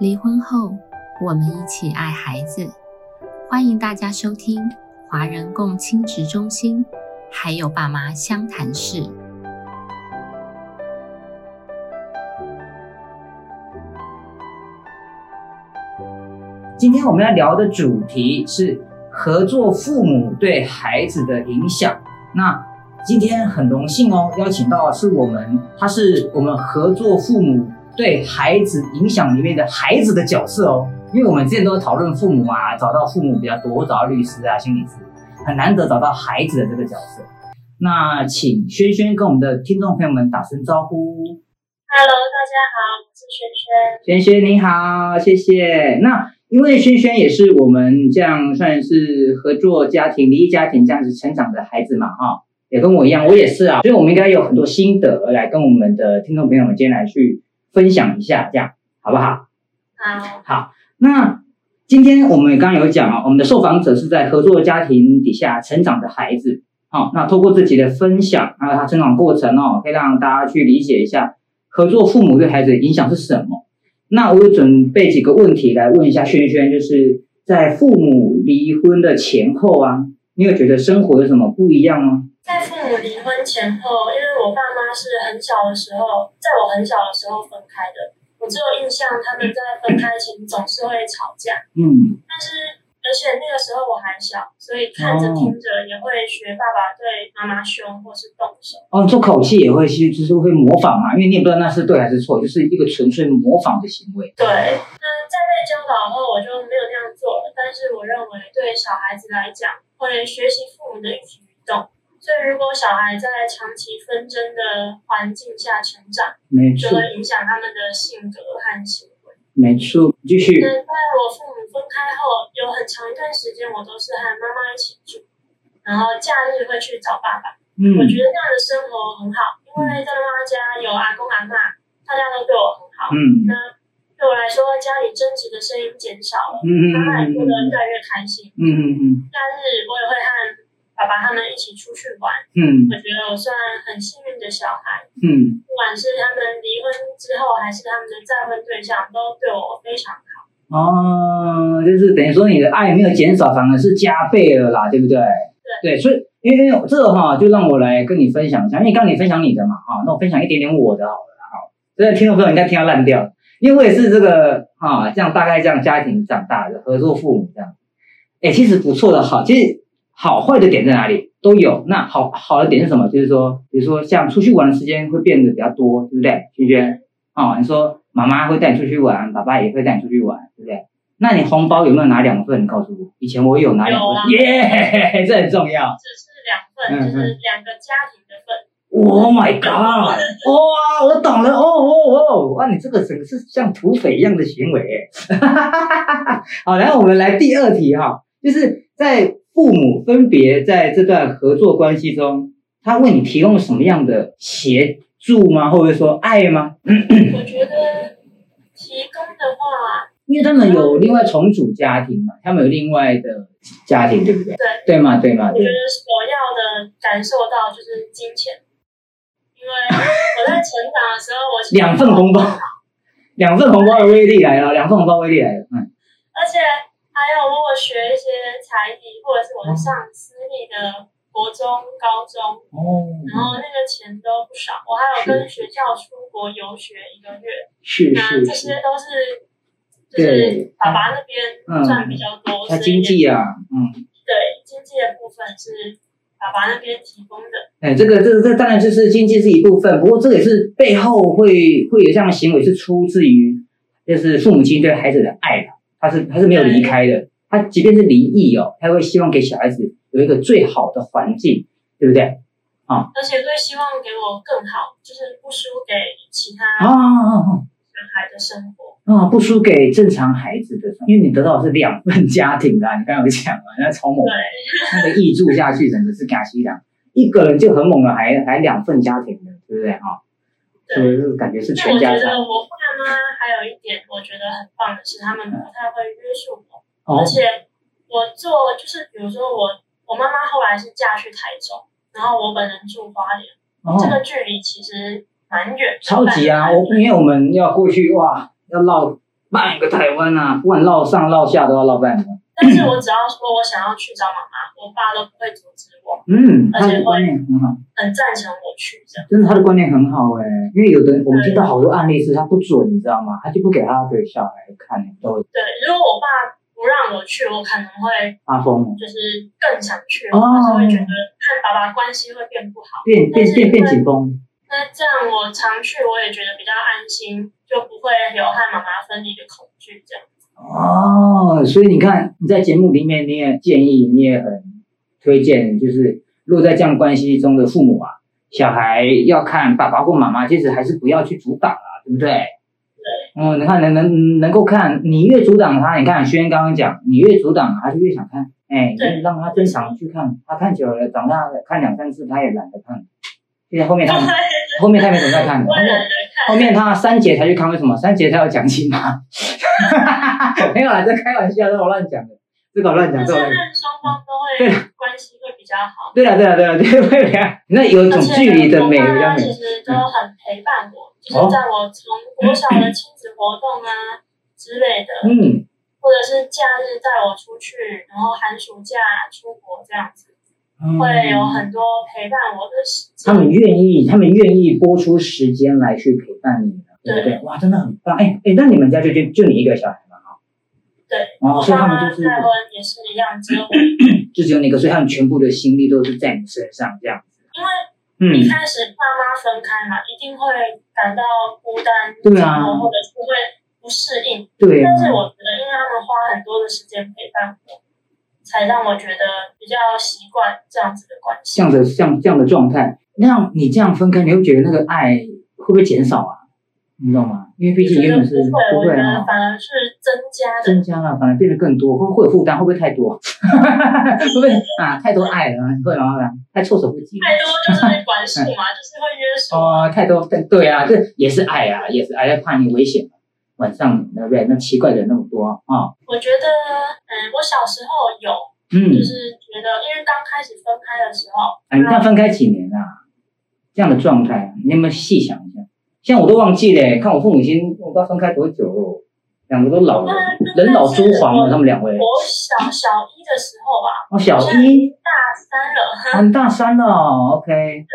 离婚后，我们一起爱孩子。欢迎大家收听华人共亲职中心，还有爸妈相谈室。今天我们要聊的主题是合作父母对孩子的影响。那今天很荣幸哦，邀请到的是我们，他是我们合作父母对孩子影响里面的孩子的角色哦。因为我们之前都讨论父母啊，找到父母比较多，我找到律师啊、心理师，很难得找到孩子的这个角色。那请轩轩跟我们的听众朋友们打声招呼。Hello，大家好，我是轩轩。轩轩你好，谢谢。那因为轩轩也是我们这样算是合作家庭、离异家庭这样子成长的孩子嘛，哈，也跟我一样，我也是啊，所以我们应该有很多心得来跟我们的听众朋友们今天来去分享一下，这样好不好？好，好，那今天我们刚刚有讲啊，我们的受访者是在合作家庭底下成长的孩子，好、那透过自己的分享，还有他成长过程哦，可以让大家去理解一下合作父母对孩子的影响是什么。那我有准备几个问题来问一下轩轩，就是在父母离婚的前后啊，你有觉得生活有什么不一样吗？离婚前后，因为我爸妈是很小的时候，在我很小的时候分开的，我只有印象他们在分开前总是会吵架，嗯，但是而且那个时候我还小，所以看着听着也会学爸爸对妈妈凶或是动手。哦，这口气也会，去就是会模仿嘛，因为你也不知道那是对还是错，就是一个纯粹模仿的行为。对，那在被教导后，我就没有那样做了。但是我认为，对小孩子来讲，会学习父母的一举一动。所以，如果小孩在长期纷争的环境下成长，没错，就会影响他们的性格和行为。没错，继续。那在我父母分开后，有很长一段时间，我都是和妈妈一起住，然后假日会去找爸爸。嗯我觉得那样的生活很好，因为在妈妈家有阿公阿妈，大家都对我很好。嗯那对我来说，家里争执的声音减少了，嗯嗯妈妈也过得嗯越来越开心。嗯嗯假日我也会和爸爸他们一起出去玩，嗯我觉得我算很幸运的小孩。嗯不管是他们离婚之后，还是他们的再婚对象，都对我非常好。哦，就是等于说你的爱没有减少，反而是加倍了啦，对不对？对，所以因为这个哈，就让我来跟你分享一下，因为刚刚你分享你的嘛，哈，那我分享一点点我的好了啦，哈，这个听众朋友应该听到烂掉，因为我也是这个哈，这样大概这样家庭长大的，合作父母这样，哎，其实不错的哈，其实好坏的点在哪里都有，那好好的点是什么？就是说，比如说像出去玩的时间会变得比较多，对不对？轩轩，哦，你说妈妈会带你出去玩，爸爸也会带你出去玩，对不对？那你红包有没有拿两份？你告诉我，以前我有拿两份，耶，这很重要。只是两份，嗯就是两个家庭的份。Oh my god！哇，我懂了，哦哦哦，哇，你这个整个是像土匪一样的行为耶。好，然后我们来第二题哈，就是在父母分别在这段合作关系中，他为你提供什么样的协助吗？或者说爱吗？我觉得提供的话，因为他们有另外重组家庭嘛，他们有另外的家庭，对不对？对对吗？对吗？我觉。得我要的感受到就是金钱，因为我在成长的时候，我两份红包，两份红包的威力来了，两份红包威力来了，嗯。而且还有我有学一些才艺，或者是我是上私立的国中、高中，哦，然后那个钱都不少。我还有跟学校出国游学一个月，是那这些，都是就是爸爸那边赚比较多，他经济啊，嗯，对经济的部分是爸爸那边提供的。哎，这个这个这当然就是经济是一部分，不过这个也是背后会会有这样的行为是出自于就是父母亲对孩子的爱啦，他是他是没有离开的，他即便是离异哦，他会希望给小孩子有一个最好的环境，对不对？啊而且会希望给我更好，就是不输给其他啊啊啊小孩的生活。啊！不输给正常孩子的，因为你得到的是两份家庭啊，你刚刚有讲嘛，那超猛那个溢住下去，真的是嘎西两，一个人就很猛了，还还两份家庭的，对不对啊？所以这个感觉是但我觉得全家还有一点我觉得很棒的是，他们不太会约束我，哦而且我做就是比如说我我妈妈后来是嫁去台中，然后我本人住花莲，这哦，个距离其实蛮远，超级啊！我因为我们要过去哇，要绕半个台湾啊，不管绕上绕下都要绕半个。但是我只要说我想要去找妈妈，我爸都不会阻止我，嗯，而且他的观念很好，很赞成我去这样。真的他的观念很好哎、因为有的我们听到好多案例是他不准，你知道吗？他就不给他的小孩看，都对，如果我爸不让我去，我可能会发疯，就是更想去，哦或是会觉得和爸爸关系会变不好。变变变变紧绷。那这样我常去，我也觉得比较安心，就不会有和妈妈分离的恐惧这样。哦，所以你看你在节目里面你也建议，你也很推荐，就是如果在这样关系中的父母啊，小孩要看爸爸或妈妈，其实还是不要去阻挡啊，对不对？对，嗯，你看能能能够看，你越阻挡他，你看轩刚刚讲，你越阻挡他就越想看，哎，让他正常去看，他看久了，长大了看两三次他也懒得看，现在后面他后面他没怎么在看 了，后面他三节才去看，为什么？三节他要讲清嘛？没有啦，这开玩笑，这我乱讲的，这个我乱讲，就是。双方都对会关系会比较好。对了，对了，对了，对对对，那有一种距离的美，比较美。其实都很陪伴我，就是在我从国小的亲子活动啊之类的，嗯，或者是假日带我出去，然后寒暑假出国这样子，会有很多陪伴我的时间。他们愿意，他们愿意播出时间来去陪伴你，对不对？哇，真的很棒。哎哎，那你们家就就就你一个小孩嘛？哈，对，哦，我所以他们就是再婚也是一样，只有，就只有那个，所以他们全部的心力都是在你身上这样子。因为嗯一，开始爸妈分开嘛，一定会感到孤单、对啊或者是会不适应。对啊但，是我觉得，因为他们花很多的时间陪伴我，才让我觉得比较习惯这样子的关系。这样的像这样的状态，那样你这样分开，你会觉得那个爱会不会减少啊？你知道吗？因为毕竟原本是不会，反而是增加的。增加了，反而变得更多，会会有负担，会不会太多？会不会啊？太多爱了，会吗？会吗？太措手不及。太多就是管束嘛，就是会约束。哦，太多，对对啊，这也是爱啊，也是爱，要怕你危险。晚上对不对？那奇怪的人那么多啊，我觉得，嗯，我小时候有，嗯就，是觉得，因为刚开始分开的时候，啊，你看分开几年啊？这样的状态，你有没有细想一下？像我都忘记了，看我父母亲，我不知道分开多久了，两个都老了，人老珠黄了，他们两位。我小小一的时候吧，哦，小一，大三了，哦，你大三了哦，OK。对。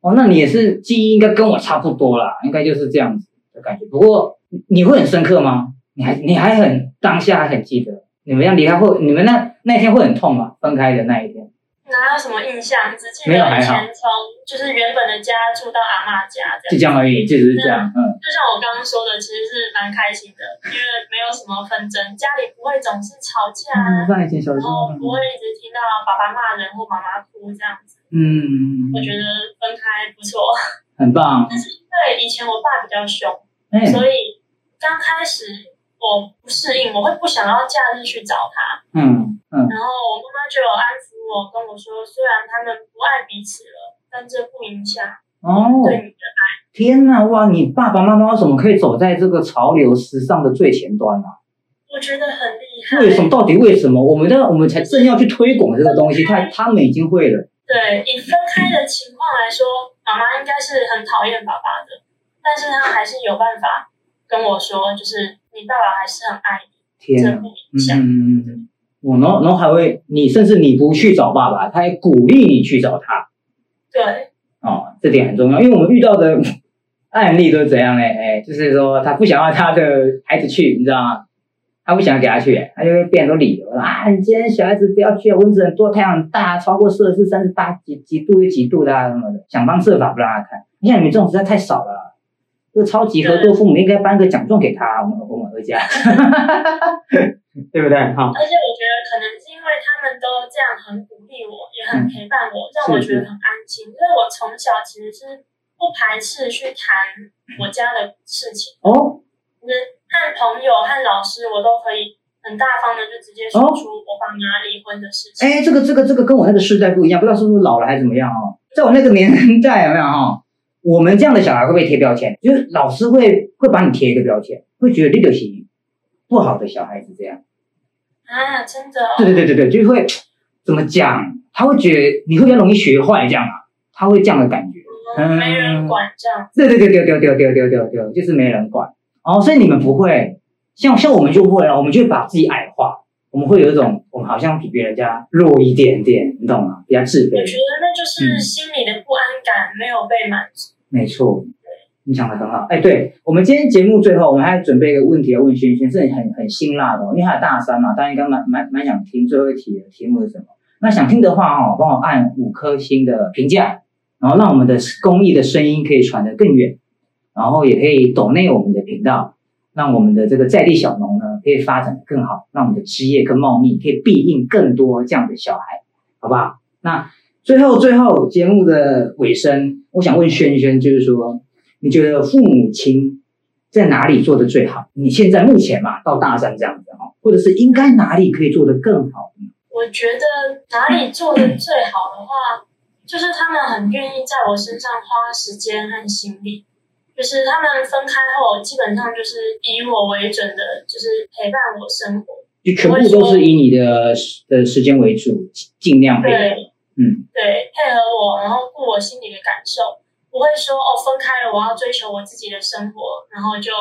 哦，那你也是记忆应该跟我差不多啦，应该就是这样子的感觉。不过你会很深刻吗？你还你还很当下还很记得你们要离开会，你们那那天会很痛吗？分开的那一天？哪有什么印象？只记得以前从就是原本的家住到阿妈家这样。就这样而已，就只是这样，嗯。就像我刚刚说的，其实是蛮开心的，因为没有什么纷争，家里不会总是吵架然候后，不会一直听到爸爸骂人或妈妈哭这样子。嗯，我觉得分开不错，很棒，但是因为以前我爸比较凶，哎，所以刚开始我不适应，我会不想要假日去找他。嗯嗯，然后我妈妈就有安抚我，跟我说，虽然他们不爱彼此了，但这不影响哦，对你的爱。天呐，哇，你爸爸妈妈为什么可以走在这个潮流时尚的最前端啊？我觉得很厉害。为什么？到底为什么？我们的我们才正要去推广这个东西，他他们已经会了。对，以分开的情况来说，妈妈应该是很讨厌爸爸的，但是他还是有办法跟我说，就是你爸爸还是很爱你，天，这不影响。嗯，我然后然后还会你甚至你不去找爸爸，他还鼓励你去找他对，哦，这点很重要，因为我们遇到的案例都是怎样呢？哎，就是说他不想要他的孩子去，你知道吗？他不想给他去，他就会变很多理由啊，你今天小孩子不要去啊，蚊子很多，太阳很大，超过摄氏三十八几几度有几度的啊什么的，想方设法不让他看。你看你们这种实在太少了，这个超级合作父母应该颁个奖状给他，我们我们回家，对不对？好，而且我觉得可能是因为他们都这样很鼓励我，也很陪伴我，让我觉得很安心。因为我从小其实是不排斥去谈我家的事情，哦，就是和朋友、和老师，我都可以很大方的就直接说出我爸妈离婚的事情。哎，这个这个这个跟我那个时代不一样，不知道是不是老了还是怎么样哦。在我那个年代有没有哈？我们这样的小孩会被贴标签，就是老师会会把你贴一个标签，会觉得你就是不好的小孩子这样。啊，真的、对对对对对，就会怎么讲？他会觉得你会比较容易学坏这样啊，他会这样的感觉。嗯没人管这样。对对对对对对对对对对，就是没人管。哦，所以你们不会，像像我们就会了，我们就会把自己矮化，我们会有一种我们好像比别人家弱一点点，你懂吗？比较自卑。我觉得那就是心里的不安感没有被满足。没错，你讲的很好。哎，对我们今天节目最后，我们还准备一个问题要问轩轩，是很很辛辣的，因为他大三嘛，大家应该蛮蛮蛮想听最后一题的题目是什么？那想听的话哦，帮我按五颗星的评价，然后让我们的公益的声音可以传得更远，然后也可以抖内我们的频道，让我们的这个在地小农呢可以发展的更好，让我们的枝叶更茂密，可以庇应更多这样的小孩，好不好？那最后最后节目的尾声，我想问轩轩，就是说，你觉得父母亲在哪里做的最好？你现在目前嘛到大三这样子哈，或者是应该哪里可以做得更好呢？我觉得哪里做的最好的话，就是他们很愿意在我身上花时间和心力。就是他们分开后，基本上就是以我为准的，就是陪伴我生活。就全部都是以你的的时间为主，尽量配合。嗯，对，配合我，然后顾我心里的感受，不会说哦分开了，我要追求我自己的生活，然后就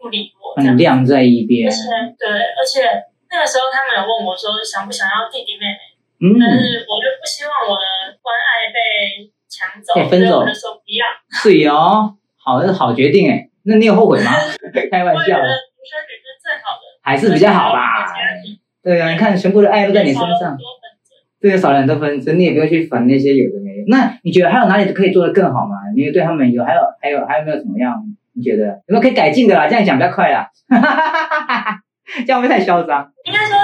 不理我，这样晾在一边。而且，对，而且。那个时候，他们有问我说想不想要弟弟妹妹，嗯，但是我就不希望我的关爱被抢走，被分走，我就说不要。是哦，好，是好决定哎。那你有后悔吗？开玩笑。独生女是最好的，还是比较好吧？对啊，你看全部的爱都在你身上，对，少了很多分寸，你也不用去烦那些有的没的。那你觉得还有哪里可以做得更好吗？你对他们有还有还有还有没有怎么样？你觉得有没有可以改进的啦？这样讲比较快啦。这样会太嚣张。应该说，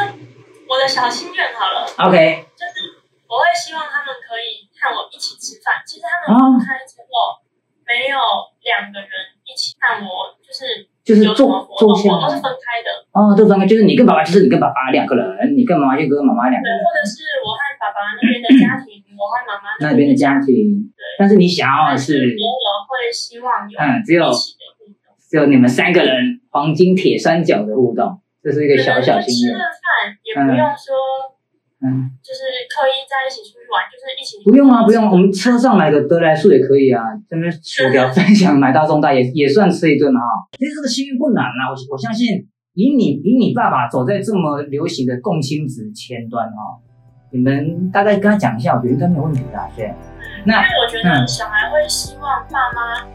我的小心愿好了。OK。就是我会希望他们可以和我一起吃饭。其实他们分开之后，没有两个人一起看我，就是就是做做我都是分开的。哦，都分开，就是你跟爸爸，就是你跟爸爸两个人，你跟妈妈就跟妈妈两个人。或者是我和爸爸那边的家庭，我和妈妈那边的家庭。对。但是你想要的是，我会希望有嗯，只有只有你们三个人黄金铁三角的互动。这是一个小小心愿。吃了饭也不用说，嗯，就是刻意在一起出去玩，就是一起。不用啊，不用，我们车上买的德来素也可以啊。这边薯条分享买大众大也也算吃一顿啊。其实这个心愿不难啊，我我相信以你以你爸爸走在这么流行的共亲值前端哈，你们大概跟他讲一下，我觉得应该没有问题的。对，那因为我觉得小孩会希望爸妈。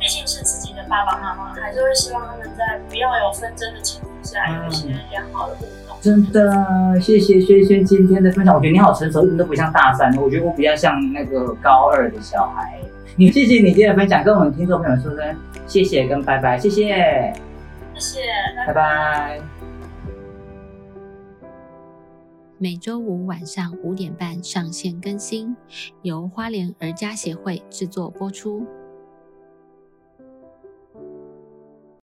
毕竟是自己的爸爸妈妈，还是会希望他们在不要有纷争的情况下，有一些良好的互动。真的，谢谢轩轩今天的分享。我觉得你好成熟，一点都不像大三。我觉得我比较像那个高二的小孩。你谢谢你今天的分享，跟我们听众朋友说声谢谢跟拜拜，谢谢，谢谢，拜拜。每周五晚上五点半上线更新，由花莲儿家协会制作播出。